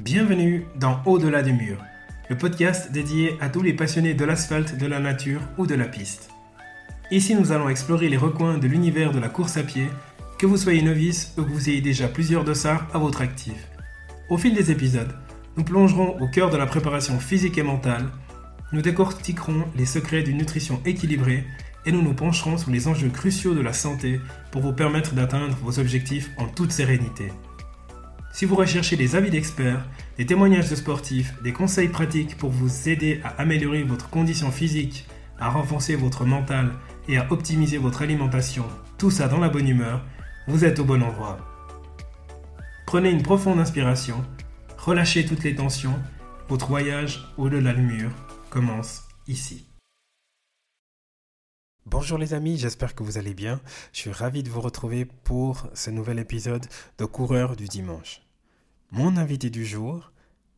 Bienvenue dans Au-delà du mur, le podcast dédié à tous les passionnés de l'asphalte, de la nature ou de la piste. Ici, nous allons explorer les recoins de l'univers de la course à pied, que vous soyez novice ou que vous ayez déjà plusieurs dossards à votre actif. Au fil des épisodes, nous plongerons au cœur de la préparation physique et mentale, nous décortiquerons les secrets d'une nutrition équilibrée et nous nous pencherons sur les enjeux cruciaux de la santé pour vous permettre d'atteindre vos objectifs en toute sérénité. Si vous recherchez des avis d'experts, des témoignages de sportifs, des conseils pratiques pour vous aider à améliorer votre condition physique, à renforcer votre mental et à optimiser votre alimentation, tout ça dans la bonne humeur, vous êtes au bon endroit. Prenez une profonde inspiration, relâchez toutes les tensions, votre voyage au-delà du mur commence ici. Bonjour les amis, j'espère que vous allez bien. Je suis ravi de vous retrouver pour ce nouvel épisode de Coureur du dimanche. Mon invité du jour,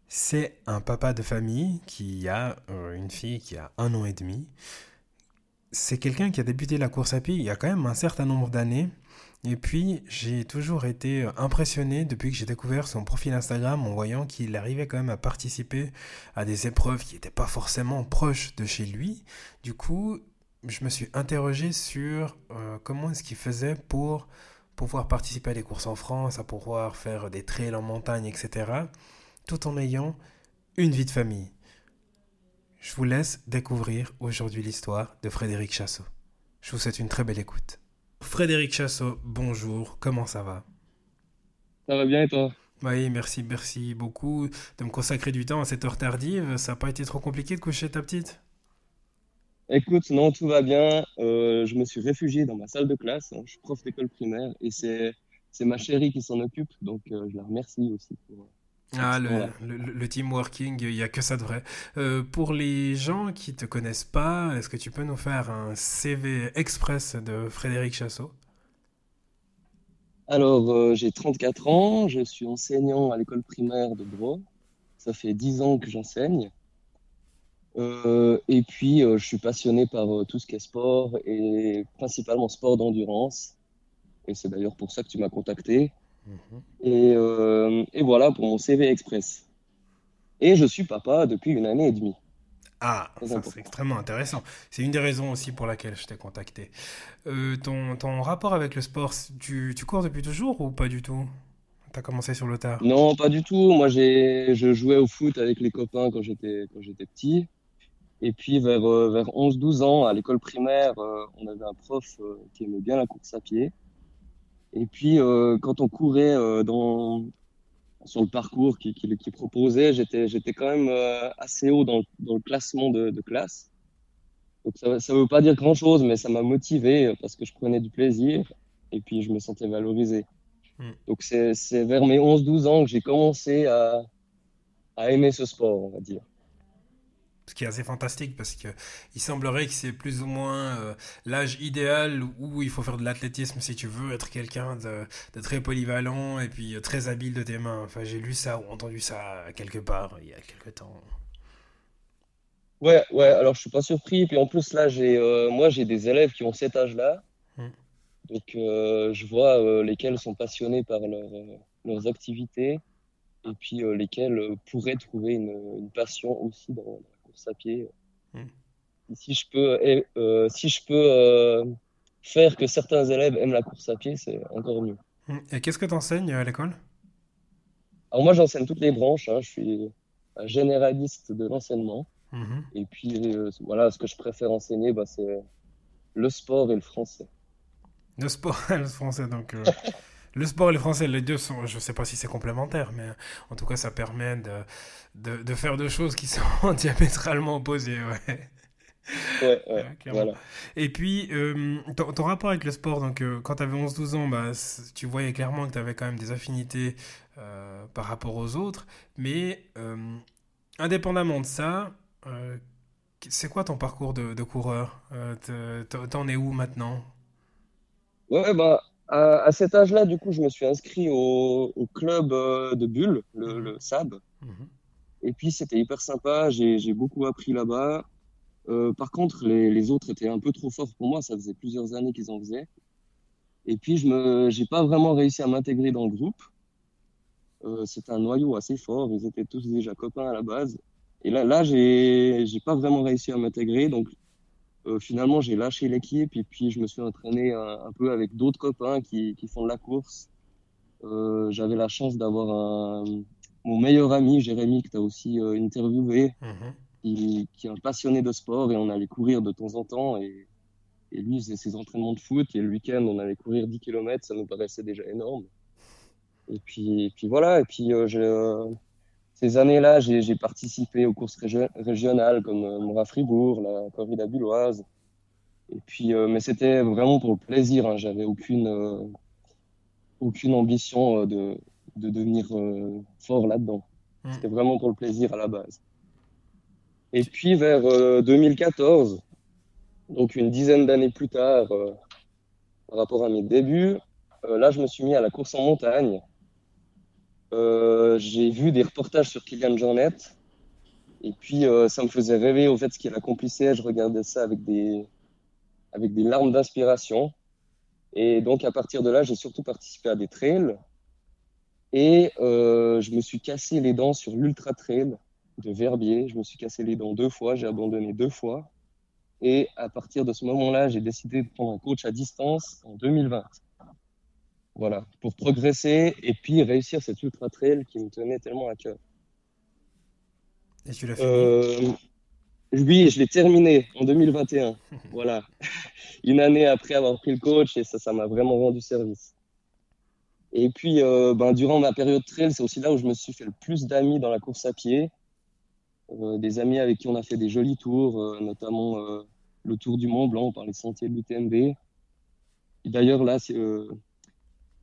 c'est un papa de famille qui a euh, une fille qui a un an et demi. C'est quelqu'un qui a débuté la course à pied il y a quand même un certain nombre d'années. Et puis, j'ai toujours été impressionné depuis que j'ai découvert son profil Instagram en voyant qu'il arrivait quand même à participer à des épreuves qui n'étaient pas forcément proches de chez lui. Du coup, je me suis interrogé sur euh, comment est-ce qu'il faisait pour pouvoir participer à des courses en France, à pouvoir faire des trails en montagne, etc., tout en ayant une vie de famille. Je vous laisse découvrir aujourd'hui l'histoire de Frédéric Chassot. Je vous souhaite une très belle écoute. Frédéric Chassot, bonjour, comment ça va? Ça va bien et toi? Oui, merci, merci beaucoup de me consacrer du temps à cette heure tardive. Ça n'a pas été trop compliqué de coucher ta petite? Écoute, non, tout va bien. Euh, je me suis réfugié dans ma salle de classe. Hein. Je suis prof d'école primaire et c'est, ma chérie qui s'en occupe. Donc, euh, je la remercie aussi pour. Ah, le, le, le team working, il n'y a que ça de vrai. Euh, pour les gens qui ne te connaissent pas, est-ce que tu peux nous faire un CV express de Frédéric Chassot? Alors, j'ai 34 ans, je suis enseignant à l'école primaire de Bro. Ça fait 10 ans que j'enseigne. Euh, et puis, euh, je suis passionné par euh, tout ce qui est sport et principalement sport d'endurance. Et c'est d'ailleurs pour ça que tu m'as contacté. Mhm. Et, et, voilà pour mon CV Express. Et je suis papa depuis une année et demie. Ah, c'est extrêmement intéressant. C'est une des raisons aussi pour laquelle je t'ai contacté. ton, ton, rapport avec le sport, tu, tu cours depuis toujours ou pas du tout? Tu as commencé sur le tard? Non, pas du tout. Moi, je jouais au foot avec les copains quand j'étais petit. Et puis vers, euh, vers 11-12 ans, à l'école primaire, euh, on avait un prof euh, qui aimait bien la course à pied. Et puis quand on courait dans, sur le parcours qu'il qui, qui proposait, j'étais, j'étais quand même assez haut dans, dans le classement de, de, classe. Donc ça ne veut pas dire grand-chose, mais ça m'a motivé parce que je prenais du plaisir et puis je me sentais valorisé. Hmm. Donc c'est, c'est vers mes 11-12 ans que j'ai commencé à, à aimer ce sport, on va dire ce qui est assez fantastique parce que il semblerait que c'est plus ou moins euh, l'âge idéal où il faut faire de l'athlétisme si tu veux être quelqu'un de, très polyvalent et puis euh, très habile de tes mains. Enfin, j'ai lu ça ou entendu ça quelque part il y a quelque temps. Ouais, ouais, alors je suis pas surpris. Puis en plus, là, j'ai, euh, moi, j'ai des élèves qui ont cet âge-là. Hmm. Donc, je vois lesquels sont passionnés par leurs activités et puis lesquels pourraient trouver une, une passion aussi dans, à pied. Hmm. Si je peux, euh, si je peux euh, faire que certains élèves aiment la course à pied, c'est encore mieux. Hmm. Et qu'est-ce que tu enseignes à l'école? Alors moi, j'enseigne toutes les branches. Hein. Je suis un généraliste de l'enseignement. Hmm. Et puis euh, voilà, ce que je préfère enseigner, bah, c'est le sport et le français. Le sport et le français, donc. Le sport et le français, les deux sont, je ne sais pas si c'est complémentaire, mais en tout cas, ça permet de, de, de faire deux choses qui sont diamétralement opposées. Ouais. Ouais, ouais, voilà. Et puis, euh, ton, rapport avec le sport, donc euh, quand tu avais 11-12 ans, bah, tu voyais clairement que tu avais quand même des affinités euh, par rapport aux autres, mais indépendamment de ça, c'est quoi ton parcours de, de coureur? T'en es où maintenant? Ouais, bah, à, cet âge-là, du coup, je me suis inscrit au, club euh, de Bulle, le, mhm. SAB. Mhm. Et puis, c'était hyper sympa. J'ai beaucoup appris là-bas. Euh, par contre, les, autres étaient un peu trop forts pour moi. Ça faisait plusieurs années qu'ils en faisaient. Et puis, je n'ai pas vraiment réussi à m'intégrer dans le groupe. Euh, c'était un noyau assez fort. Ils étaient tous déjà copains à la base. Et là, là, j'ai, j'ai pas vraiment réussi à m'intégrer. Donc, euh, finalement, j'ai lâché l'équipe et puis je me suis entraîné un, un peu avec d'autres copains qui, qui font de la course. Euh, j'avais la chance d'avoir mon meilleur ami, Jérémy, que tu as aussi euh, interviewé, Mhm. qui, qui est un passionné de sport et on allait courir de temps en temps. Et, et lui, faisait ses entraînements de foot et le week-end, on allait courir 10 km. Ça nous paraissait déjà énorme. Et puis, et puis voilà. Et puis, euh, euh, ces années-là, j'ai participé aux courses régio- régionales comme euh, Mora Fribourg, la corrida bulloise. Et puis, euh, mais c'était vraiment pour le plaisir. Hein. J'avais aucune, euh, aucune ambition euh, de, de devenir fort là-dedans. Mm. C'était vraiment pour le plaisir à la base. Et puis vers euh, 2014, donc une dizaine d'années plus tard, par rapport à mes débuts, là je me suis mis à la course en montagne. Euh, j'ai vu des reportages sur Kylian Jornet et puis euh, ça me faisait rêver au fait ce qu'il accomplissait. Je regardais ça avec des, avec des larmes d'inspiration. Et donc à partir de là, j'ai surtout participé à des trails et euh, je me suis cassé les dents sur l'ultra trail de Verbier. Je me suis cassé les dents deux fois, j'ai abandonné deux fois. Et à partir de ce moment-là, j'ai décidé de prendre un coach à distance en 2020. Voilà, pour progresser et puis réussir cet ultra trail qui me tenait tellement à cœur. Et tu l'as fini Euh, oui, je l'ai terminé en 2021. Voilà, une année après avoir pris le coach et ça, ça m'a vraiment rendu service. Et puis, euh, ben, durant ma période trail, c'est aussi là où je me suis fait le plus d'amis dans la course à pied. Euh, des amis avec qui on a fait des jolis tours, euh, notamment le tour du Mont Blanc par les sentiers de l'UTMB. Et D'ailleurs, là, c'est, euh,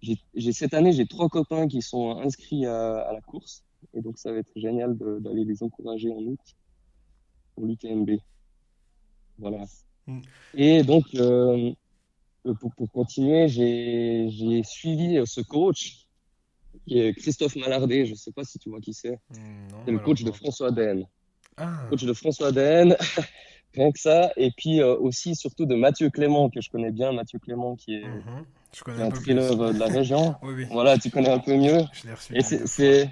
j'ai, cette année, j'ai trois copains qui sont inscrits à, à la course. Et donc, ça va être génial d'aller les encourager en août pour l'UTMB. Voilà. Mm. Et donc, euh, pour, pour continuer, j'ai, suivi euh, ce coach qui est Christophe Mallardet. Je ne sais pas si tu vois qui c'est. Non, C'est le coach de. François Daen. Ah, Coach de François Daen, rien que ça. Et puis euh, aussi, surtout de Mathieu Clément, que je connais bien. Mathieu Clément, qui est, mhm. Je connais un peu euh, de la région. Oui, oui, Voilà, tu connais un peu mieux. je l'ai reçu. Et c'est.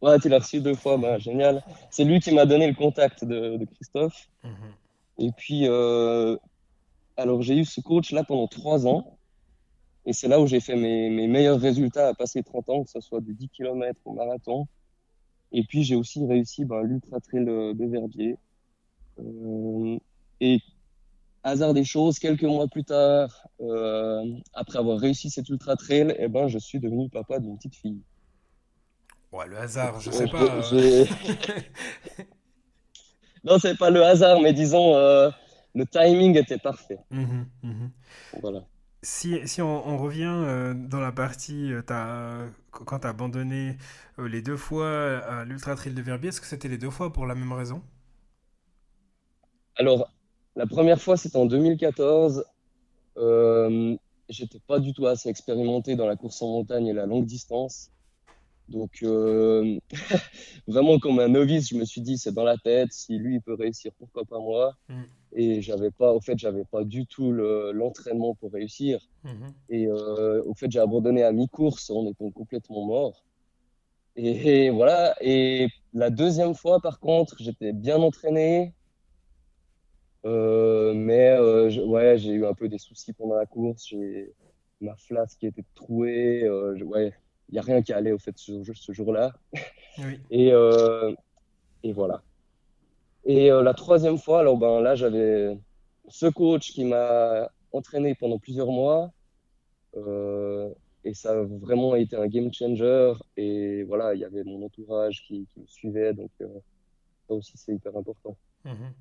Ouais, tu l'as reçu deux fois, bah, génial. C'est lui qui m'a donné le contact de, de Christophe. Mhm. Et puis, euh, alors j'ai eu ce coach là pendant trois ans. Et c'est là où j'ai fait mes, mes meilleurs résultats à passer 30 ans, que ce soit du 10 km au marathon. Et puis j'ai aussi réussi ben, l'Ultra Trail de, de Verbier. Euh, et hasard des choses, quelques mois plus tard, euh, après avoir réussi cet Ultra Trail, eh ben, je suis devenu papa d'une petite fille. Ouais, le hasard, je sais je- pas. euh, j'ai- Non, c'est pas le hasard, mais disons, euh, le timing était parfait. mhm, mhm. Voilà. Si, si on, on revient dans la partie, t'as- quand tu as abandonné les deux fois à l'Ultra Trail de Verbier, est-ce que c'était les deux fois pour la même raison? Alors, la première fois, c'était en 2014. Euh, j'étais pas du tout assez expérimenté dans la course en montagne et la longue distance. Donc, euh, vraiment comme un novice, je me suis dit, c'est dans la tête. Si lui, il peut réussir, pourquoi pas moi? Mm. Et j'avais pas, au fait, j'avais pas du tout le- l'entraînement pour réussir. Mhm. Et euh, au fait, j'ai abandonné à mi-course en étant complètement mort. Et, et voilà. Et la deuxième fois, par contre, j'étais bien entraîné. Euh, mais euh, je- ouais, j'ai eu un peu des soucis pendant la course. J'ai ma flasque qui était trouée. Euh, je- ouais, il n'y a rien qui allait au fait ce, jour- ce jour-là. Oui. Et, et voilà. Et la troisième fois, alors ben là, j'avais ce coach qui m'a entraîné pendant plusieurs mois. Euh, et ça a vraiment été un game changer. Et voilà, il y avait mon entourage qui, qui me suivait. Donc, euh, ça aussi, c'est hyper important. Mhm.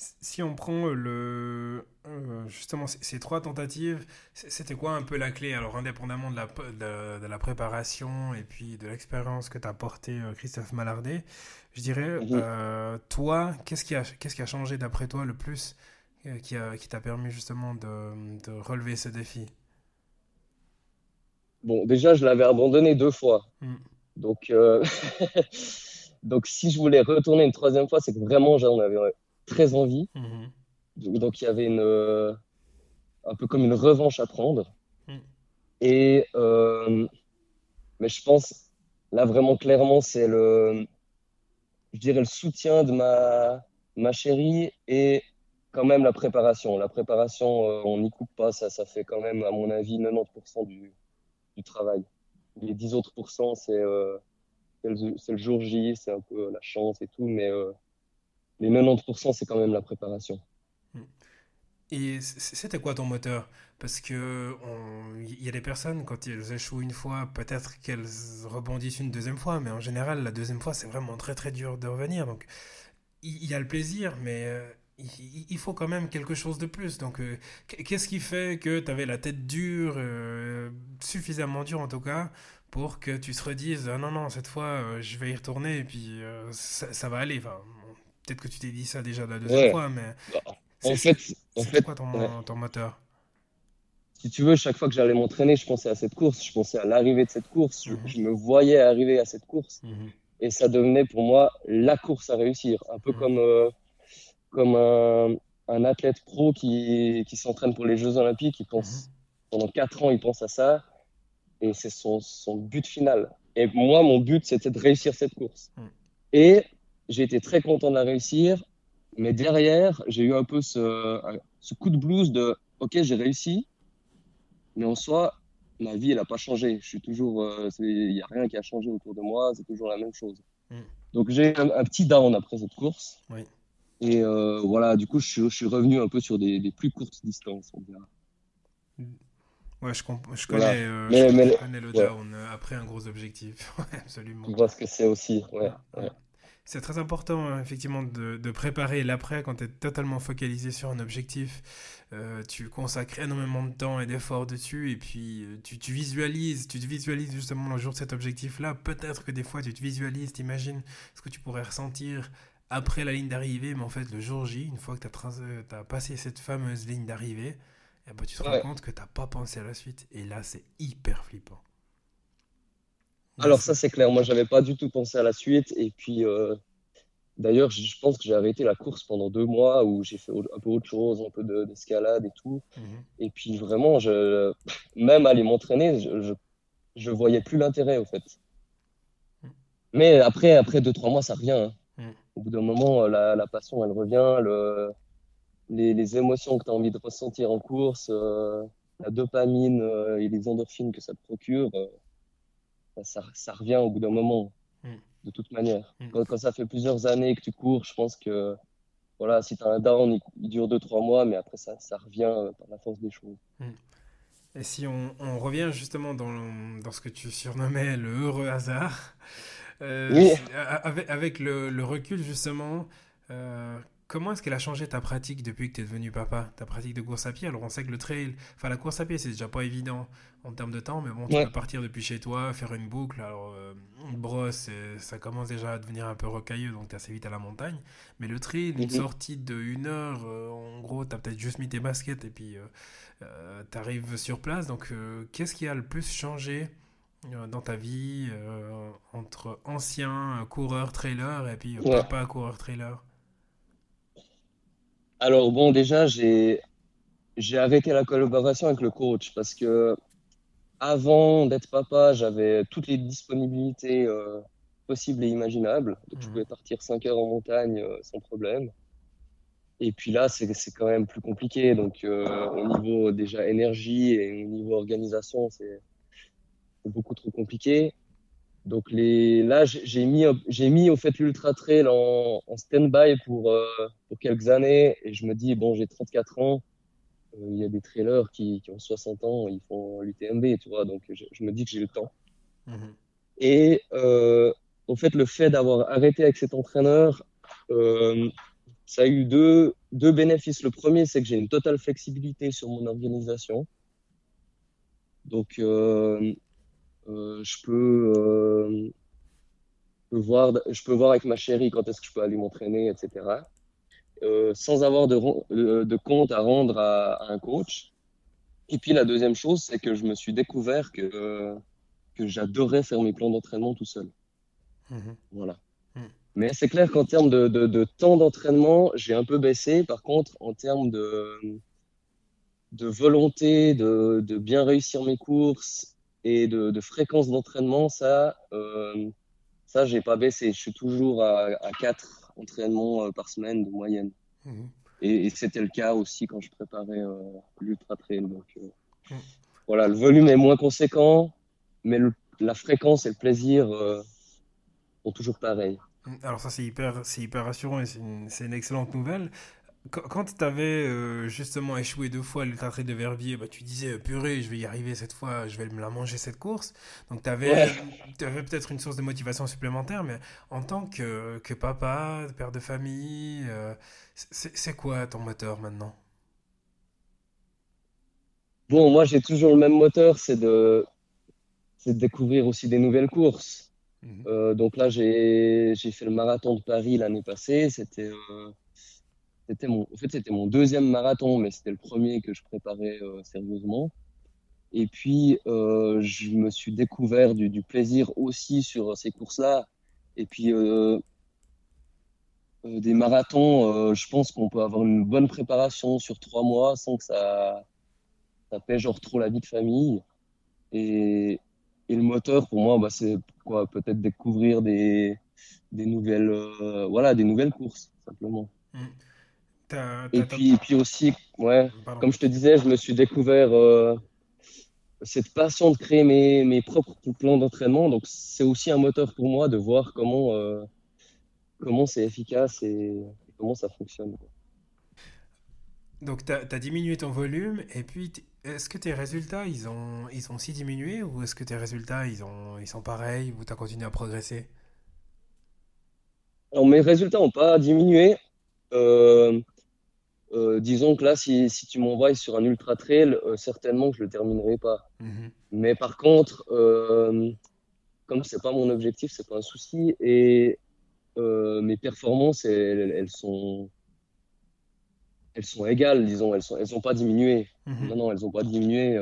Si on prend le, euh, justement ces trois tentatives, c'était quoi un peu la clé? Alors, indépendamment de la, de, de la préparation et puis de l'expérience que t'a apporté euh, Christophe Mallardet, je dirais, Mhm. euh, toi, qu'est-ce qui a, qu'est-ce qui a changé d'après toi le plus euh, qui a, qui t'a permis justement de, de relever ce défi? Bon, déjà, je l'avais abandonné deux fois. Mm. Donc, euh, donc si je voulais retourner une troisième fois, c'est que vraiment, j'en avais très envie. Mhm. Donc, il y avait une, euh, un peu comme une revanche à prendre. Mm. Et, euh, mais je pense, là, vraiment, clairement, c'est le, je dirais, le soutien de ma, ma chérie et quand même la préparation. La préparation, euh, on n'y coupe pas, ça, ça fait quand même, à mon avis, 90% du, du travail. Les 10 autres pourcents, c'est euh, c'est le, jour J, c'est un peu la chance et tout, mais les 90%, c'est quand même la préparation. Et c'était quoi ton moteur? Parce que il y a des personnes, quand elles échouent une fois, peut-être qu'elles rebondissent une deuxième fois, mais en général, la deuxième fois, c'est vraiment très très dur de revenir. Donc, il y, a le plaisir, mais euh, il, faut quand même quelque chose de plus. Donc, euh, qu'est-ce qui fait que tu avais la tête dure, euh, suffisamment dure en tout cas, pour que tu te redises, ah non, non, cette fois, je vais y retourner et puis ça, va aller. Peut-être que tu t'es dit ça déjà la deuxième fois, mais... Bah, en fait, en fait, quoi ton, ton, moteur? Si tu veux, chaque fois que j'allais m'entraîner, je pensais à cette course, je pensais à l'arrivée de cette course, je, mhm. me voyais arriver à cette course, mhm. et ça devenait pour moi la course à réussir, un peu mhm. comme euh, comme un, un, athlète pro qui, qui s'entraîne pour les Jeux Olympiques, il pense pendant quatre ans, il pense à ça, et c'est son, son but final. Et moi, mon but, c'était de réussir cette course. Et j'ai été très content de la réussir. Mais derrière, j'ai eu un peu ce, ce, coup de blues de OK, j'ai réussi, mais en soi, ma vie, elle n'a pas changé. Je suis toujours, euh, il n'y a rien qui a changé autour de moi, c'est toujours la même chose. Mm. Donc j'ai un, un, petit down après cette course. Oui. Et euh, voilà, du coup, je, je, suis revenu un peu sur des, des plus courtes distances, on. Mm. Ouais, je, je connais, euh, je connais le down après un gros objectif. absolument. Je vois ce que c'est aussi. Ouais, ouais. C'est très important, hein, effectivement, de, de préparer l'après quand tu es totalement focalisé sur un objectif. Euh, tu consacres énormément de temps et d'efforts dessus, et puis euh, tu, tu, visualises, tu te visualises justement le jour de cet objectif-là. Peut-être que des fois, tu te visualises, t'imagines ce que tu pourrais ressentir après la ligne d'arrivée, mais en fait, le jour J, une fois que tu as, euh, as, passé cette fameuse ligne d'arrivée, eh ben, tu te rends compte que tu n'as pas pensé à la suite. Et là, c'est hyper flippant. Alors ça c'est clair, moi j'avais pas du tout pensé à la suite et puis euh, d'ailleurs je pense que j'ai arrêté la course pendant deux mois où j'ai fait un peu autre chose, un peu d'escalade et tout. Mhm. Et puis vraiment, je, même aller m'entraîner, je, je, voyais plus l'intérêt au fait. Mhm. Mais après, après deux trois mois, ça revient. Hein. Mhm. Au bout d'un moment, la, la, passion elle revient, le, les, les émotions que tu as envie de ressentir en course, euh, la dopamine euh, et les endorphines que ça te procure ça, ça, revient au bout d'un moment, mm. de toute manière. Mm. Quand, quand, ça fait plusieurs années que tu cours, je pense que voilà, si tu as un down, il, dure 2-3 mois, mais après ça, ça revient euh, par la force des choses. Mm. Et si on, on, revient justement dans, dans, ce que tu surnommais le heureux hasard, euh, avec, avec le, le, recul justement, euh, Comment est-ce qu'elle a changé ta pratique depuis que tu es devenu papa? Ta pratique de course à pied? Alors on sait que le trail, enfin la course à pied c'est déjà pas évident en termes de temps, mais bon, tu peux partir depuis chez toi, faire une boucle. Alors euh, une brosse, ça commence déjà à devenir un peu rocailleux, donc tu assez vite à la montagne. Mais le trail, une mhm. sortie de une heure, euh, en gros, tu as peut-être juste mis tes baskets et puis euh, tu arrives sur place. Donc qu'est-ce qui a le plus changé dans ta vie entre ancien coureur trailer et puis papa coureur trailer alors bon, déjà, j'ai j'ai arrêté la collaboration avec le coach parce que avant d'être papa, j'avais toutes les disponibilités euh, possibles et imaginables. Donc, je mhm. pouvais partir 5 heures en montagne euh, sans problème. Et puis là, c'est quand même plus compliqué. Donc, euh, au niveau déjà énergie et au niveau organisation, c'est beaucoup trop compliqué. Donc les, là, j'ai mis, j'ai mis au fait l'ultra trail en, en stand-by pour, euh, pour quelques années et je me dis bon, j'ai 34 ans, euh, il y a des trailers qui, qui, ont 60 ans, ils font l'UTMB, tu vois, donc je, je, me dis que j'ai le temps. Mhm. Et euh, au fait, le fait d'avoir arrêté avec cet entraîneur, ça a eu deux, deux bénéfices. Le premier, c'est que j'ai une totale flexibilité sur mon organisation. Donc, euh, je peux, euh, voir, je peux voir avec ma chérie quand est-ce que je peux aller m'entraîner, etc. Euh, sans avoir de, de, compte à rendre à, un coach. Et puis la deuxième chose, c'est que je me suis découvert que, que j'adorais faire mes plans d'entraînement tout seul. Mhm. Voilà. Mhm. Mais c'est clair qu'en termes de, de, de temps d'entraînement, j'ai un peu baissé. Par contre, en termes de, de volonté de, de bien réussir mes courses Et de, de fréquence d'entraînement, ça, euh, ça, j'ai pas baissé. Je suis toujours à, à 4 entraînements euh, par semaine de moyenne. Mhm. Et, et c'était le cas aussi quand je préparais euh, l'ultra trail. Donc euh, mhm. voilà, le volume est moins conséquent, mais le, la fréquence et le plaisir sont toujours pareils. Alors ça c'est hyper, c'est hyper rassurant et c'est une, une, excellente nouvelle quand tu avais euh, justement échoué deux fois le trail de Verbier, bah, tu disais euh, purée, je vais y arriver cette fois, je vais me la manger cette course. Donc tu avais, avais peut-être une source de motivation supplémentaire, mais en tant que, que papa, père de famille, euh, c'est quoi ton moteur maintenant? Bon, moi j'ai toujours le même moteur, c'est de, de découvrir aussi des nouvelles courses. Mmh. donc là, j'ai fait le marathon de Paris l'année passée, c'était c'était mon, en fait, c'était mon deuxième marathon, mais c'était le premier que je préparais euh, sérieusement. Et puis, euh, je me suis découvert du, plaisir aussi sur ces courses-là. Et puis, euh, des marathons, je pense qu'on peut avoir une bonne préparation sur trois mois sans que ça, ça genre trop la vie de famille. Et, et le moteur, pour moi, bah, c'est quoi Peut-être découvrir des, des nouvelles, voilà, des nouvelles courses, simplement. Et, puis, et puis aussi, ouais, comme je te disais, je me suis découvert euh, cette passion de créer mes, mes propres plans d'entraînement. Donc, c'est aussi un moteur pour moi de voir comment euh, comment c'est efficace et, comment ça fonctionne. Donc, tu as, as, diminué ton volume et puis est-ce que tes résultats, ils ont, ils ont aussi diminué ou est-ce que tes résultats, ils, ont, ils sont pareils ou tu as continué à progresser? Alors, mes résultats n'ont pas diminué. Euh, euh, disons que là, si, si tu m'envoies sur un ultra trail, euh, certainement que je le terminerai pas. Mhm. Mais par contre, euh, comme c'est pas mon objectif, c'est pas un souci, et euh, mes performances, elles, elles, sont, elles sont égales, disons, elles sont, elles ont pas diminué. Mhm. Non, non, elles ont pas diminué.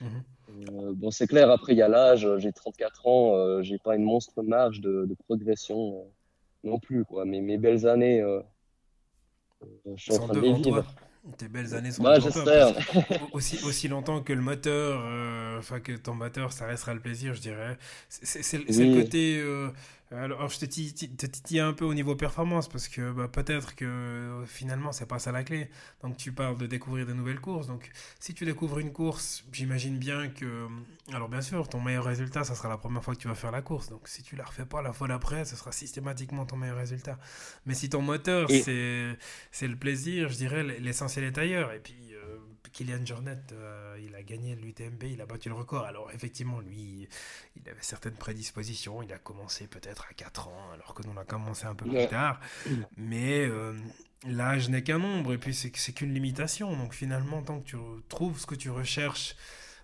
Mhm. bon, c'est clair. Après, il y a l'âge. J'ai 34 ans. j'ai pas une monstre marge de, de progression non plus, quoi. Mais mes belles années je suis en train de vivre. Tes belles années sont bah, j'espère. aussi, aussi longtemps que le moteur, euh, enfin que ton moteur, ça restera le plaisir, je dirais. C'est le côté euh, alors, je te titille un peu au niveau performance parce que bah, peut-être que finalement, c'est pas ça la clé. Donc, tu parles de découvrir de nouvelles courses. Donc, si tu découvres une course, j'imagine bien que. Alors, bien sûr, ton meilleur résultat, ça sera la première fois que tu vas faire la course. Donc, si tu la refais pas la fois d'après, ce sera systématiquement ton meilleur résultat. Mais si ton moteur, c'est le plaisir, je dirais, l'essentiel est ailleurs. Et puis, Kylian Jornet, euh, il a gagné l'UTMB, il a battu le record. Alors effectivement, lui, il avait certaines prédispositions. Il a commencé peut-être à 4 ans, alors que nous on a commencé un peu plus tard. Mais euh, l'âge n'est qu'un nombre, et puis c'est qu'une limitation. Donc finalement, tant que tu trouves ce que tu recherches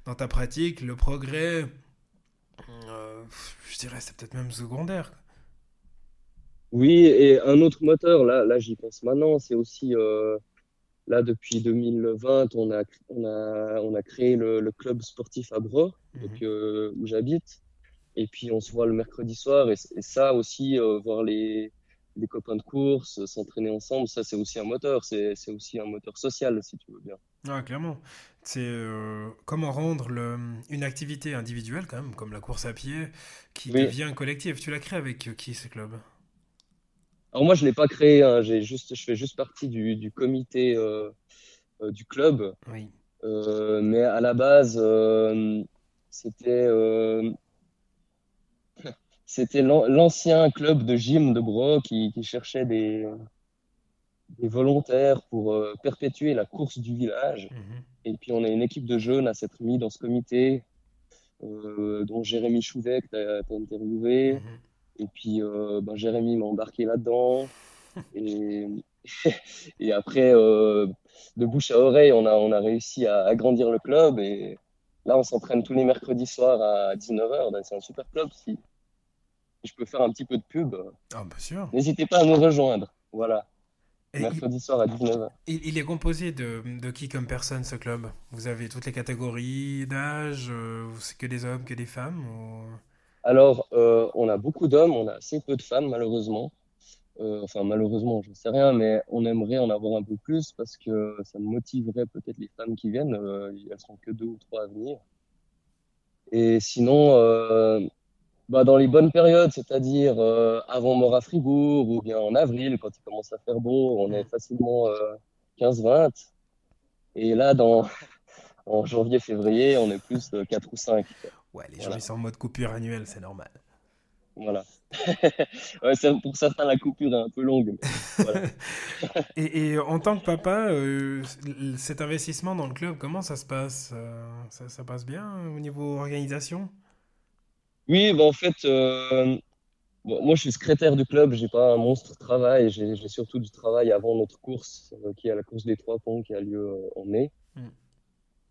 dans ta pratique, le progrès, euh, je dirais, c'est peut-être même secondaire. Oui, et un autre moteur, là, là j'y pense maintenant, c'est aussi Là, depuis 2020, on a, on a, on a créé le, le club sportif à Bro, mhm. donc, euh, où j'habite. Et puis, on se voit le mercredi soir. Et, et ça aussi, euh, voir les, les copains de course, s'entraîner ensemble, ça, c'est aussi un moteur. C'est aussi un moteur social, si tu veux bien. Ah, clairement. C'est euh, comment rendre le, une activité individuelle, quand même, comme la course à pied, qui devient collective. Tu l'as créé avec qui, ce club? Alors moi, je l'ai pas créé. Hein, j'ai juste, je fais juste partie du, du comité euh, euh, du club. Oui. Euh, mais à la base, c'était c'était l'ancien club de gym de Bro qui, qui cherchait des, des volontaires pour perpétuer la course du village. Mhm. Et puis on a une équipe de jeunes à s'être mis dans ce comité, dont Jérémy Chouvet que tu as, interviewé. Mhm. Et puis, euh, ben, Jérémy m'a embarqué là-dedans. Et, et après, euh, de bouche à oreille, on a, on a réussi à agrandir le club. Et là, on s'entraîne tous les mercredis soirs à 19h. Ben, c'est un super club. Si, je peux faire un petit peu de pub, ah, bien sûr. n'hésitez pas à nous rejoindre. Voilà. mercredi soir à 19h. Il, il est composé de, de, qui comme personne ce club? Vous avez toutes les catégories d'âge euh, C'est que des hommes, que des femmes ou... Alors, euh, on a beaucoup d'hommes, on a assez peu de femmes, malheureusement. Euh, enfin, malheureusement, je ne sais rien, mais on aimerait en avoir un peu plus parce que ça motiverait peut-être les femmes qui viennent. Euh, elles seront que deux ou trois à venir. Et sinon, bah, dans les bonnes périodes, c'est-à-dire avant Mort à Fribourg ou bien en avril, quand il commence à faire beau, on est facilement 15-20. Et là, dans, en janvier-février, on est plus 4 ou 5. Ouais, les gens ils sont en mode coupure annuelle, c'est normal. Voilà. pour certains, la coupure est un peu longue. et, en tant que papa, euh, cet investissement dans le club, comment ça se passe euh, ça, passe bien au niveau organisation? Oui, bah, en fait, euh, moi je suis secrétaire du club, j'ai pas un monstre travail, j'ai surtout du travail avant notre course, qui est la course des trois ponts qui a lieu en mai. Hmm.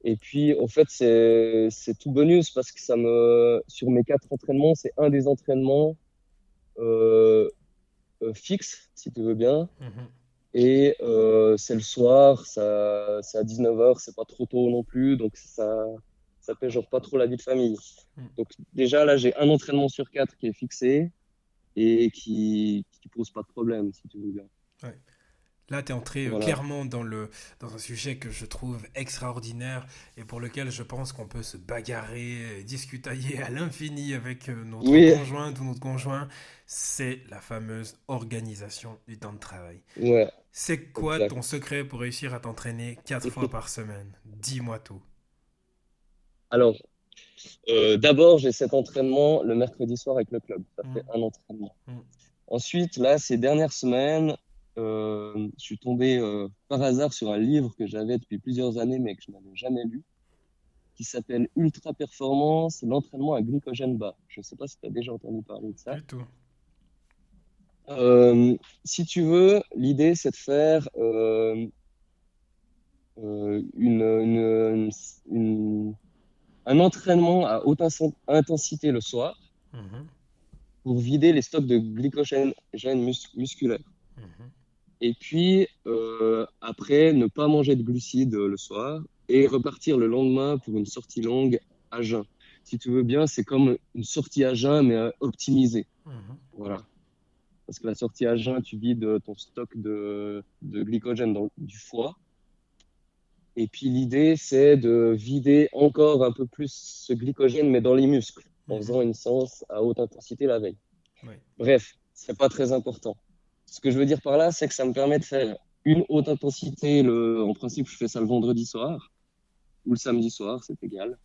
Et puis, en fait, c'est tout bonus parce que ça me, sur mes quatre entraînements, c'est un des entraînements euh, euh, fixes, si tu veux bien. Mhm. Et euh, c'est le soir, c'est à 19h, c'est pas trop tôt non plus, donc ça, ça fait genre pas trop la vie de famille. Mhm. Donc déjà là, j'ai un entraînement sur quatre qui est fixé et qui, qui pose pas de problème, si tu veux bien. Ouais. Là, tu es entré euh, clairement dans, le, dans un sujet que je trouve extraordinaire et pour lequel je pense qu'on peut se bagarrer, discutailler à l'infini avec euh, notre conjoint ou notre conjoint. C'est la fameuse organisation du temps de travail. Ouais. C'est quoi ton secret pour réussir à t'entraîner quatre fois par semaine? Dis-moi tout. Alors, euh, d'abord, j'ai cet entraînement le mercredi soir avec le club. Ça fait mmh. un entraînement. Mmh. Ensuite, là, ces dernières semaines, je suis tombé euh, par hasard sur un livre que j'avais depuis plusieurs années mais que je n'avais jamais lu, qui s'appelle Ultra Performance, l'entraînement à glycogène bas. Je ne sais pas si tu as déjà entendu parler de ça. Du tout. Euh, si tu veux, l'idée c'est de faire une, une, un entraînement à haute intensité le soir mhm. pour vider les stocks de glycogène musculaire. Mhm. Et puis, euh, après, ne pas manger de glucides le soir et repartir le lendemain pour une sortie longue à jeun. Si tu veux bien, c'est comme une sortie à jeun, mais optimisée. Mhm. Voilà. Parce que la sortie à jeun, tu vides ton stock de, de glycogène dans, du foie. Et puis l'idée, c'est de vider encore un peu plus ce glycogène, mais dans les muscles, en mhm. faisant une séance à haute intensité la veille. Oui. Bref, c'est pas très important. Ce que je veux dire par là, c'est que ça me permet de faire une haute intensité. Le... En principe, je fais ça le vendredi soir ou le samedi soir, c'est égal.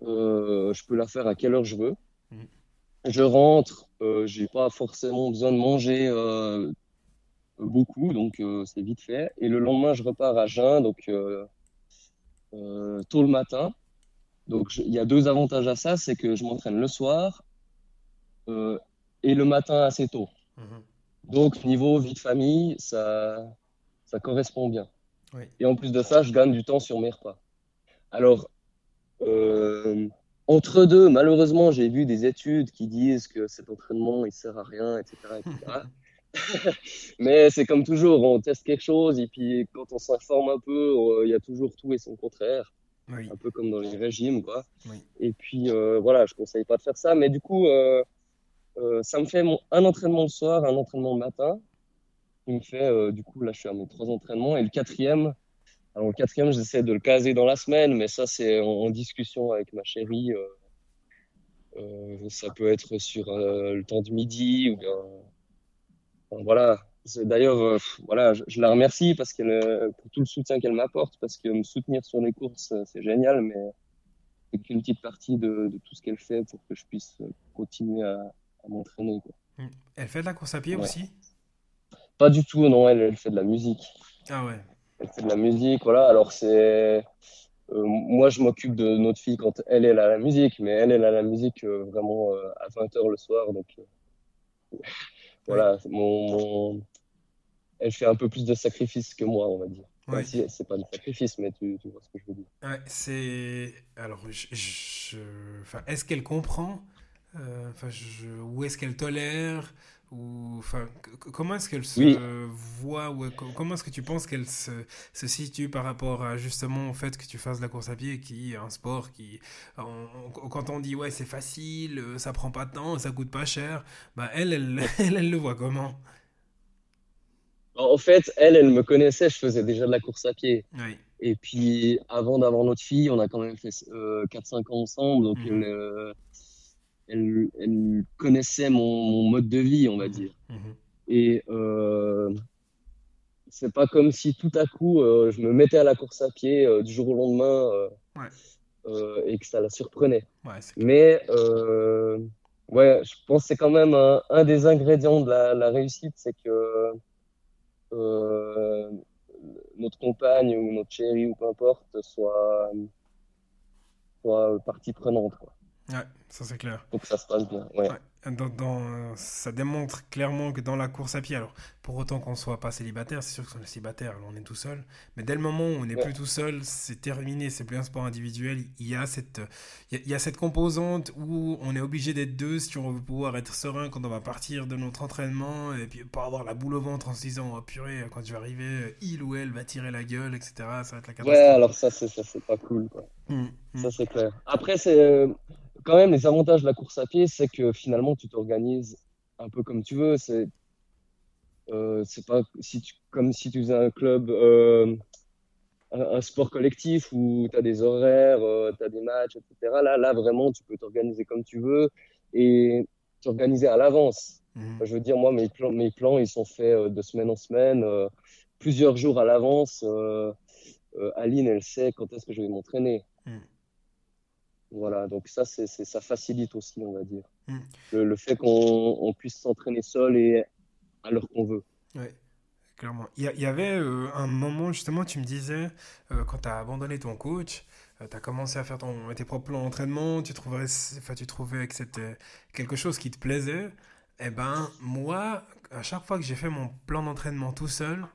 Euh, je peux la faire à quelle heure je veux. Mm. Je rentre, euh, j'ai pas forcément besoin de manger euh, beaucoup, donc euh, c'est vite fait. Et le lendemain, je repars à jeun, donc tôt le matin. Donc il y a deux avantages à ça, c'est que je m'entraîne le soir et le matin assez tôt. Mm-hmm. Donc, niveau vie de famille, ça, ça correspond bien. Et en plus de ça, je gagne du temps sur mes repas. Alors, euh, entre deux, malheureusement, j'ai vu des études qui disent que cet entraînement, il sert à rien, etc. Mais c'est comme toujours, on teste quelque chose et puis quand on s'informe un peu, il y a toujours tout et son contraire. Un peu comme dans les régimes, quoi. Et puis, euh, voilà, je conseille pas de faire ça. Mais du coup, euh, euh, ça me fait un entraînement le soir, un entraînement le matin. Il me fait, euh, du coup, là, je suis à mes trois entraînements. Et le quatrième, alors le quatrième, j'essaie de le caser dans la semaine, mais ça, c'est en, discussion avec ma chérie. Euh, ça peut être sur le temps de midi ou voilà. D'ailleurs, voilà, je, la remercie parce qu'elle, pour tout le soutien qu'elle m'apporte, parce que me soutenir sur les courses, c'est génial, mais c'est qu'une petite partie de, tout ce qu'elle fait pour que je puisse continuer à, à m'entraîner. Hmm. Elle fait de la course à pied aussi? Pas du tout, non, elle, elle fait de la musique. Ah ouais. Elle fait de la musique, voilà. Alors c'est. Euh, moi, je m'occupe de notre fille quand elle est à la musique, mais elle, est à la musique euh, vraiment euh, à 20h le soir. Donc voilà, mon, elle fait un peu plus de sacrifices que moi, on va dire. Ouais. Si c'est pas de sacrifice, mais tu, tu, vois ce que je veux dire. Ouais, c'est. Alors, je... Enfin, est-ce qu'elle comprend euh, où est-ce qu'elle tolère ou enfin comment est-ce qu'elle se voit ou comment est-ce que tu penses qu'elle se, se, situe par rapport à justement au fait que tu fasses de la course à pied qui est un sport qui quand on dit ouais c'est facile euh, ça prend pas de temps ça coûte pas cher bah elle elle, elle, le voit comment? En fait elle elle me connaissait je faisais déjà de la course à pied Et puis, avant d'avoir notre fille, on a quand même fait 4-5 ans ensemble. Donc, mhm. elle, elle, connaissait mon, mode de vie, on va mhm. dire. Mhm. Et c'est pas comme si tout à coup, je me mettais à la course à pied du jour au lendemain et que ça la surprenait. Mais ouais, je pense que c'est quand même un, des ingrédients de la, réussite, c'est que euh, notre compagne ou notre chérie ou peu importe soit, soit partie prenante. Quoi. Ouais, ça c'est clair. Donc ça se passe bien. Ouais. Dans, ça démontre clairement que dans la course à pied, alors pour autant qu'on soit pas célibataire, c'est sûr que qu'on est célibataire, on est tout seul, mais dès le moment où on n'est plus tout seul, c'est terminé, c'est plus un sport individuel. Il y a cette, il y a, cette composante où on est obligé d'être deux si on veut pouvoir être serein quand on va partir de notre entraînement et puis pas avoir la boule au ventre en se disant oh, purée quand je vais arriver, il ou elle va tirer la gueule, etc. Ça va être la catastrophe. Ouais, alors ça c'est ça c'est pas cool quoi. Mmh, mmh. Ça c'est clair. Après c'est euh, quand même, les avantages de la course à pied, c'est que finalement, tu t'organises un peu comme tu veux. C'est euh, pas si tu, comme si tu faisais un club, euh, un, sport collectif où tu as des horaires, euh, tu as des matchs, etc. Là, là, vraiment, tu peux t'organiser comme tu veux et t'organiser à l'avance. Mmh. Je veux dire, moi, mes plans, mes plans, ils sont faits de semaine en semaine, plusieurs jours à l'avance. Aline, elle sait quand est-ce que je vais m'entraîner. Mmh. Voilà, donc ça, c'est, ça facilite aussi, on va dire. Hmm. Le, fait qu'on puisse s'entraîner seul et à l'heure qu'on veut. Oui, clairement. Il y, avait euh, un moment, justement, tu me disais, euh, quand tu as abandonné ton coach, euh, tu as commencé à faire ton, tes propres plans d'entraînement, tu trouvais, enfin, tu trouvais que c'était quelque chose qui te plaisait. Eh ben, moi, à chaque fois que j'ai fait mon plan d'entraînement tout seul,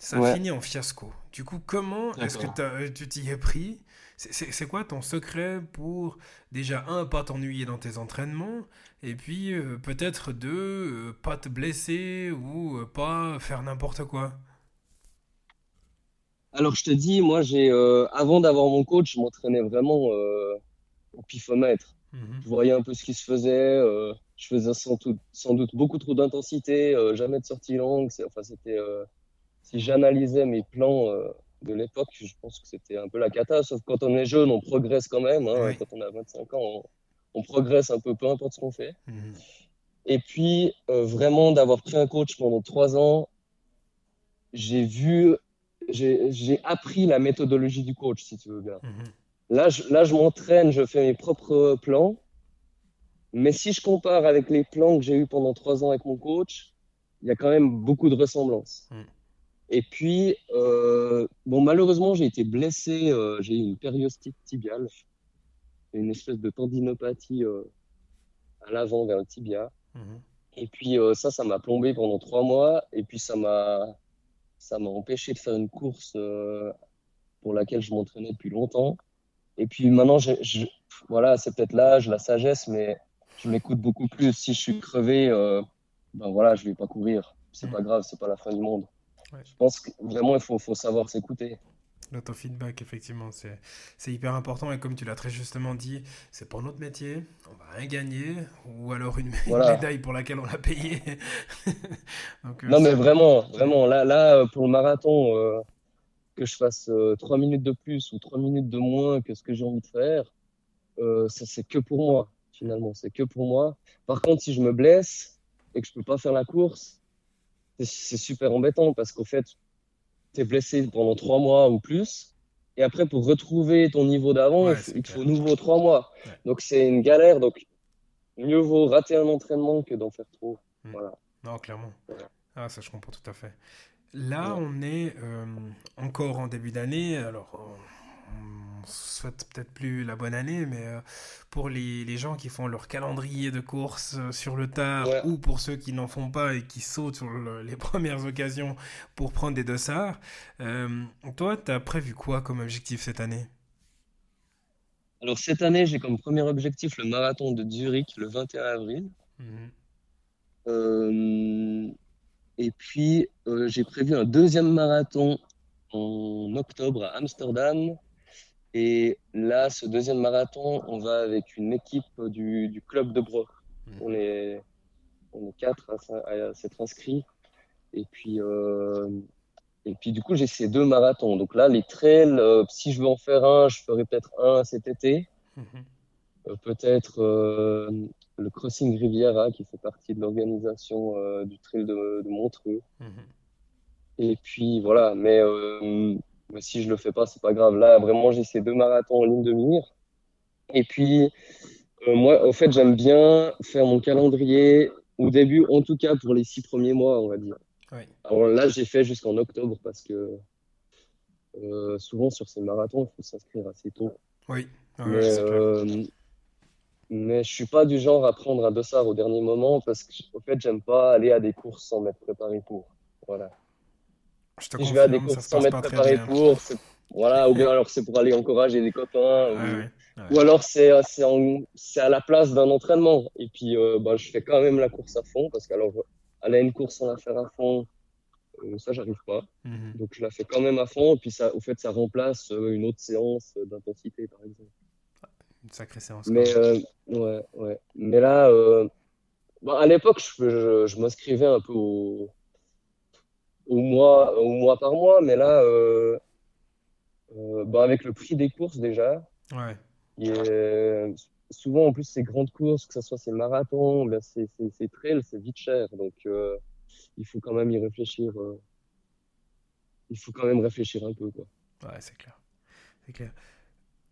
ça a fini en fiasco. Du coup, comment est-ce que tu t'y es pris? C'est quoi ton secret pour déjà, un, pas t'ennuyer dans tes entraînements, et puis euh, peut-être deux, euh, pas te blesser ou euh, pas faire n'importe quoi? Alors je te dis, moi j'ai avant d'avoir mon coach, je m'entraînais vraiment au pifomètre. Mhm. Je voyais un peu ce qui se faisait, je faisais sans, sans, doute beaucoup trop d'intensité, jamais de sortie longue. Enfin, c'était si j'analysais mes plans de l'époque, je pense que c'était un peu la cata. Sauf quand on est jeune, on progresse quand même. Hein. Quand on a 25 ans, on, progresse un peu, peu importe ce qu'on fait. Mhm. Et puis, euh, vraiment, d'avoir pris un coach pendant trois ans, j'ai vu, j'ai appris la méthodologie du coach, si tu veux bien. Mhm. Là, je, là, je m'entraîne, je fais mes propres plans. Mais si je compare avec les plans que j'ai eus pendant trois ans avec mon coach, il y a quand même beaucoup de ressemblances. Mhm. Et puis, euh, bon, malheureusement, j'ai été blessé, euh, j'ai eu une périostite tibiale, une espèce de tendinopathie euh, à l'avant vers le tibia. Mhm. Et puis ça, ça m'a plombé pendant trois mois. Et puis ça m'a, ça m'a empêché de faire une course pour laquelle je m'entraînais depuis longtemps. Et puis maintenant, je, voilà, c'est peut-être l'âge, la sagesse, mais je m'écoute beaucoup plus. Si je suis crevé, ben voilà, je vais pas courir. C'est mhm. pas grave, c'est pas la fin du monde. Je pense que vraiment, il faut, faut savoir s'écouter. L'autofeedback, effectivement, c'est hyper important. Et comme tu l'as très justement dit, c'est pour notre métier, on va rien gagner, ou alors une, médaille pour laquelle on l'a payé. Donc, euh, non, mais vraiment, vraiment, là, là pour le marathon, euh, que je fasse 3 euh, minutes de plus ou 3 minutes de moins que ce que j'ai envie de faire, ça c'est que pour moi, finalement, c'est que pour moi. Par contre, si je me blesse et que je peux pas faire la course, c'est super embêtant parce qu'au fait, tu es blessé pendant trois mois ou plus. Et après, pour retrouver ton niveau d'avant, il te faut nouveau trois mois. Donc, c'est une galère. Donc, mieux vaut rater un entraînement que d'en faire trop. Hmm. Voilà. Non, clairement. Ah, ça, je comprends tout à fait. Là, on est euh, encore en début d'année. Alors, on souhaite peut-être plus la bonne année, mais euh, pour les, les, gens qui font leur calendrier de course euh, sur le tard, ou pour ceux qui n'en font pas et qui sautent sur les premières occasions pour prendre des dossards, euh, toi, tu as prévu quoi comme objectif cette année? Alors cette année, j'ai comme premier objectif le marathon de Zurich le 21 avril. Mhm. et puis, j'ai prévu un deuxième marathon en octobre à Amsterdam et là, ce deuxième marathon, on va avec une équipe du, du club de Broc. Mmh. On, est, on est quatre à, s'être inscrits. Et puis, euh, Et puis du coup, j'ai ces deux marathons. Donc là, les trails, euh, si je veux en faire un, je ferai peut-être un cet été. Mhm. Euh, peut-être le Crossing Riviera qui fait partie de l'organisation du trail de, Montreux. Mhm. Et puis voilà, mais, si je le fais pas, c'est pas grave. Là, vraiment, j'ai ces deux marathons en ligne de mire. Et puis, moi, au fait, j'aime bien faire mon calendrier au début, en tout cas pour les six premiers mois, on va dire. Alors là, j'ai fait jusqu'en octobre parce que euh, souvent sur ces marathons, il faut s'inscrire assez tôt. Oui. mais, euh, mais je suis pas du genre à prendre un dossard au dernier moment parce que, au fait, j'aime pas aller à des courses sans m'être préparé pour. Voilà. Je te je vais à des courses sans m'être préparé pour, voilà, ou bien alors c'est pour aller encourager des copains, ou, alors c'est à la place d'un entraînement. Et puis, euh, bah, je fais quand même la course à fond parce qu'alors aller à une course sans la faire à fond, euh, ça, j'arrive pas. Mhm. Donc, je la fais quand même à fond. Et puis, ça, au fait, ça remplace euh, une autre séance d'intensité, par exemple. Une sacrée séance. Mais, euh, ouais, ouais. Mais là, bah, à l'époque, je, je, m'inscrivais un peu au, au, mois, au mois par mois. Mais là, bah, avec le prix des courses déjà, ouais. et, souvent, en plus, ces grandes courses, que ce soit ces marathons, ben c'est trails, c'est vite cher. Donc, euh, il faut quand même y réfléchir. Euh, il faut quand même réfléchir un peu. Quoi. Ouais, c'est clair. C'est clair.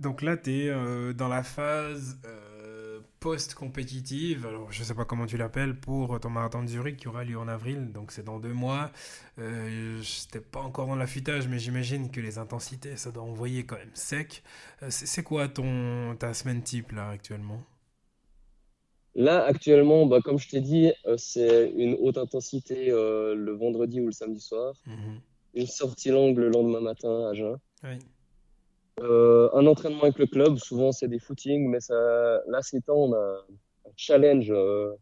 Donc là, tu es euh, dans la phase euh, post-compétitive. Alors, je ne sais pas comment tu l'appelles pour ton marathon de Zurich qui aura lieu en avril. Donc, c'est dans deux mois. Euh, je n'étais pas encore dans l'affûtage, mais j'imagine que les intensités, ça doit envoyer quand même sec. c'est quoi ton, ta semaine type là actuellement? Là, actuellement, bah, comme je t'ai dit, c'est une haute intensité le vendredi ou le samedi soir. Mhm. Une sortie longue le lendemain matin à jeun. Oui. Euh, un entraînement avec le club, souvent c'est des footings, mais ça, là ces temps on a un challenge euh,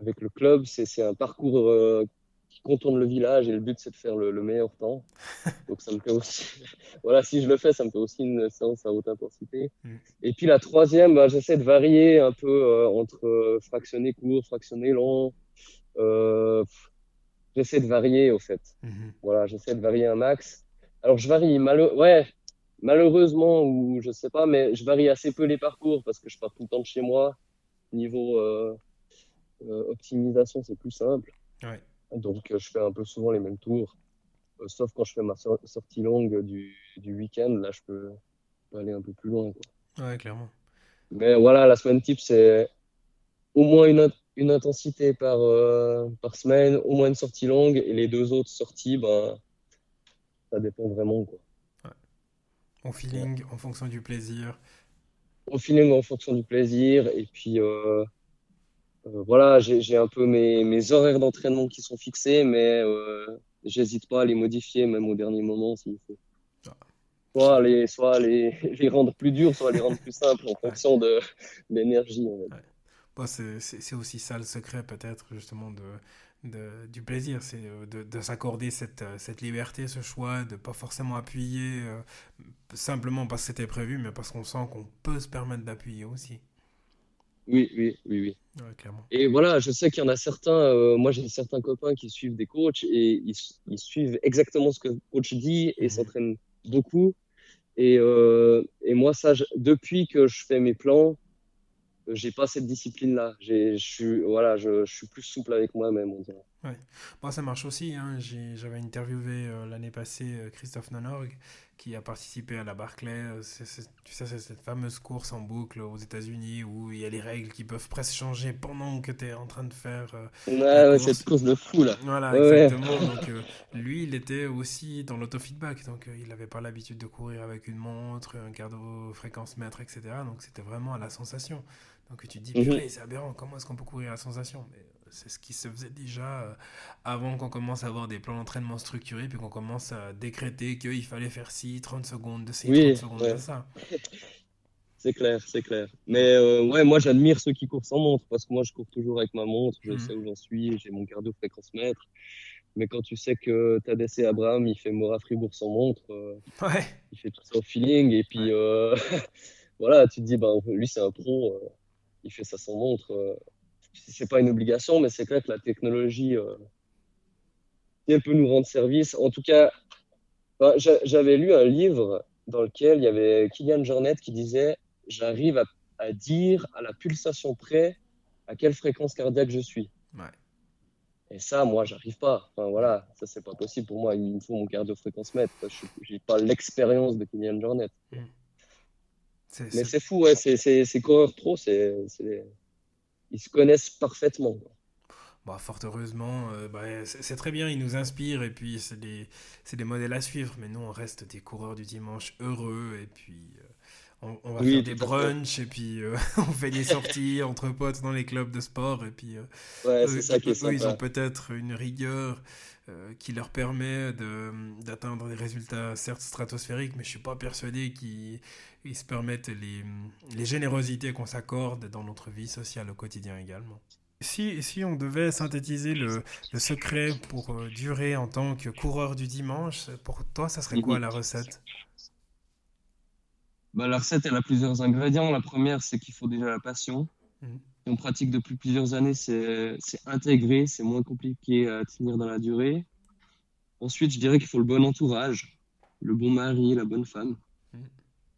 avec le club. C'est un parcours euh, qui contourne le village et le but c'est de faire le, meilleur temps. Donc ça me fait aussi, voilà, si je le fais, ça me fait aussi une séance à haute intensité. Mm. Et puis la troisième, bah, j'essaie de varier un peu entre fractionné court, fractionné long. j'essaie de varier au fait. Mm-hmm. Voilà, j'essaie de varier un max. Alors je varie, malo ouais, malheureusement, ou je sais pas, mais je varie assez peu les parcours parce que je pars tout le temps de chez moi. Niveau euh, euh, optimisation, c'est plus simple. Donc, euh, je fais un peu souvent les mêmes tours. sauf quand je fais ma sortie longue du, du week-end, là, je peux, aller un peu plus loin. Quoi. Ouais, clairement. Mais voilà, la semaine type, c'est au moins une, une intensité par, par semaine, au moins une sortie longue, et les deux autres sorties, ben, ça dépend vraiment. Quoi. Au feeling, en fonction du plaisir. Au feeling, en fonction du plaisir. Et puis, euh, euh, voilà, j'ai un peu mes, mes horaires d'entraînement qui sont fixés, mais euh, j'hésite pas à les modifier, même au dernier moment, s'il faut. Ah. Soit, les, soit les, les, rendre plus durs, soit les rendre plus simples en fonction de l'énergie. Bon, c'est aussi ça le secret, peut-être, justement, de, du plaisir, c'est euh, de, s'accorder cette, euh, cette, liberté, ce choix, de pas forcément appuyer euh, simplement parce que c'était prévu, mais parce qu'on sent qu'on peut se permettre d'appuyer aussi. Oui, oui, oui, oui. clairement. Et voilà, je sais qu'il y en a certains, moi j'ai certains copains qui suivent des coachs et ils, ils suivent exactement ce que le coach dit et mhm. s'entraînent beaucoup. Et, et moi, ça, depuis que je fais mes plans, j'ai pas cette discipline là je suis voilà je, je, suis plus souple avec moi-même on dirait. Ouais. Bon, ça marche aussi hein. j'avais interviewé euh, l'année passée euh, Christophe Nonorg qui a participé à la Barclay euh, tu sais c'est cette fameuse course en boucle aux États-Unis où il y a les règles qui peuvent presque changer pendant que tu es en train de faire ouais, cette course de fou là. Voilà exactement. Donc lui il était aussi dans l'autofeedback. Donc il n'avait pas l'habitude de courir avec une montre un cardio fréquence mètre etc donc c'était vraiment à la sensation donc tu te dis, mhm. c'est aberrant, comment est-ce qu'on peut courir à sensation? Mais euh, c'est ce qui se faisait déjà euh, avant qu'on commence à avoir des plans d'entraînement structurés, puis qu'on commence à décréter qu'il fallait faire ci, 30 secondes de ci, 30 secondes de ça. C'est clair, c'est clair. Mais euh, ouais, moi j'admire ceux qui courent sans montre, parce que moi je cours toujours avec ma montre, je mhm. sais où j'en suis, j'ai mon cardio fréquence mètre. Mais quand tu sais que Tadesse Abraham, il fait Mora Fribourg sans montre, ouais. il fait tout ça au feeling, et puis voilà, tu te dis, ben, lui c'est un pro il fait ça sans montre. Euh, c'est pas une obligation, mais c'est clair que la technologie, euh, elle peut nous rendre service, en tout cas, j'a- j'avais lu un livre dans lequel il y avait Kylian Jornet qui disait J'arrive à, à dire à la pulsation près à quelle fréquence cardiaque je suis. Ouais. Et ça, moi, j'arrive pas. Enfin, voilà, ça, c'est pas possible pour moi. Il me faut mon cardio-fréquence-mètre. quoi. Je n'ai pas l'expérience de Kylian Jornet. C'est- Mais c'est- fou, ouais. C'est, c'est, ces coureurs pro, c'est, c'est- ils se connaissent parfaitement. quoi. Bah, fort heureusement, euh, bah, c'est très bien, ils nous inspirent et puis c'est des, c'est des modèles à suivre. Mais nous, on reste des coureurs du dimanche heureux et puis euh, on, on va Oui, faire des brunchs et puis euh, on fait des sorties entre potes dans les clubs de sport et puis euh, Ouais, eux, c'est ça qui est eux, eux, ils ont peut-être une rigueur euh, qui leur permet de, d'atteindre des résultats certes stratosphériques, mais je suis pas persuadé qu'ils ils se permettent les, les générosités qu'on s'accorde dans notre vie sociale au quotidien également. Si, si on devait synthétiser le, le secret pour durer en tant que coureur du dimanche, pour toi, ça serait quoi Mhm. la recette? Bah, la recette, elle a plusieurs ingrédients. La première, c'est qu'il faut déjà la passion. Si on pratique depuis plusieurs années, c'est, intégré, c'est moins compliqué à tenir dans la durée. Ensuite, je dirais qu'il faut le bon entourage, le bon mari, la bonne femme. Mhm.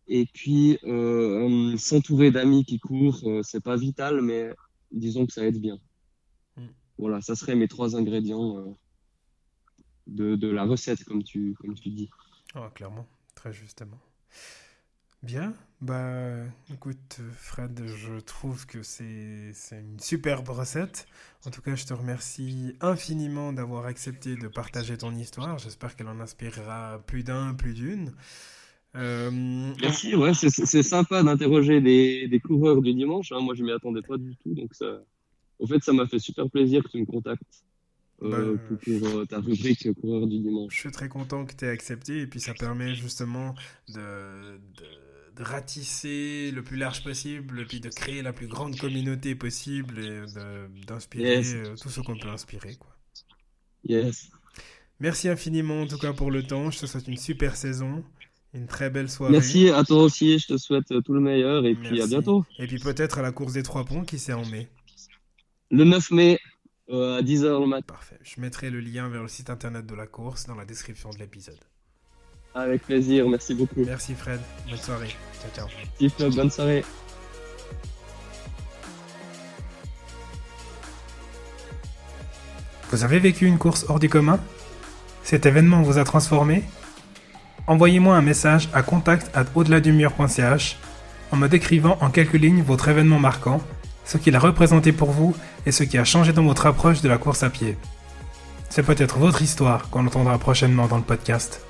Et puis, euh, s'entourer d'amis qui courent, euh, c'est pas vital, mais disons que ça aide bien. Mhm. Voilà, ça serait mes trois ingrédients euh, de, de la recette, comme tu, comme tu dis. Ah, clairement, très justement. Bien, bah écoute Fred, je trouve que c'est une superbe recette. En tout cas, je te remercie infiniment d'avoir accepté de partager ton histoire. J'espère qu'elle en inspirera plus d'un, plus d'une. Euh, Merci, ouais, c'est sympa d'interroger des, des coureurs du dimanche. hein. Moi, je m'y attendais pas du tout, donc ça, au fait, ça m'a fait super plaisir que tu me contactes euh, Bah, pour, pour, euh, ta rubrique coureur du dimanche. Je suis très content que tu aies accepté et puis ça permet justement de, de, de ratisser le plus large possible et puis de créer la plus grande communauté possible et d'inspirer Yes. euh, tout ce qu'on peut inspirer. Quoi. Yes. Merci infiniment en tout cas pour le temps. Je te souhaite une super saison, une très belle soirée. Merci à toi aussi. Je te souhaite euh, tout le meilleur et puis à bientôt. Et puis peut-être à la course des trois ponts qui c'est en mai. Le 9 mai euh, à 10h le matin. Parfait. Je mettrai le lien vers le site internet de la course dans la description de l'épisode. Avec plaisir. Merci beaucoup. Merci Fred. Bonne soirée. Ciao bonne soirée. Vous avez vécu une course hors du commun? Cet événement vous a transformé? Envoyez-moi un message à contact au-delà-du-mur.ch en me décrivant en quelques lignes votre événement marquant, ce qu'il a représenté pour vous et ce qui a changé dans votre approche de la course à pied. C'est peut-être votre histoire qu'on entendra prochainement dans le podcast.